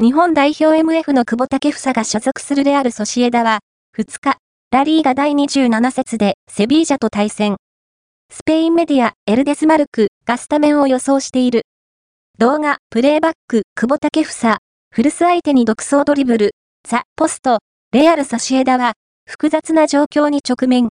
日本代表 MF の久保建英が所属するレアル・ソシエダは、2日、ラリーが第27節でセビージャと対戦。スペインメディア、エルデスマルクがスタメンを予想している。動画、プレイバック、久保建英、フルス相手に独走ドリブル、ザ・ポスト、レアル・ソシエダは、複雑な状況に直面。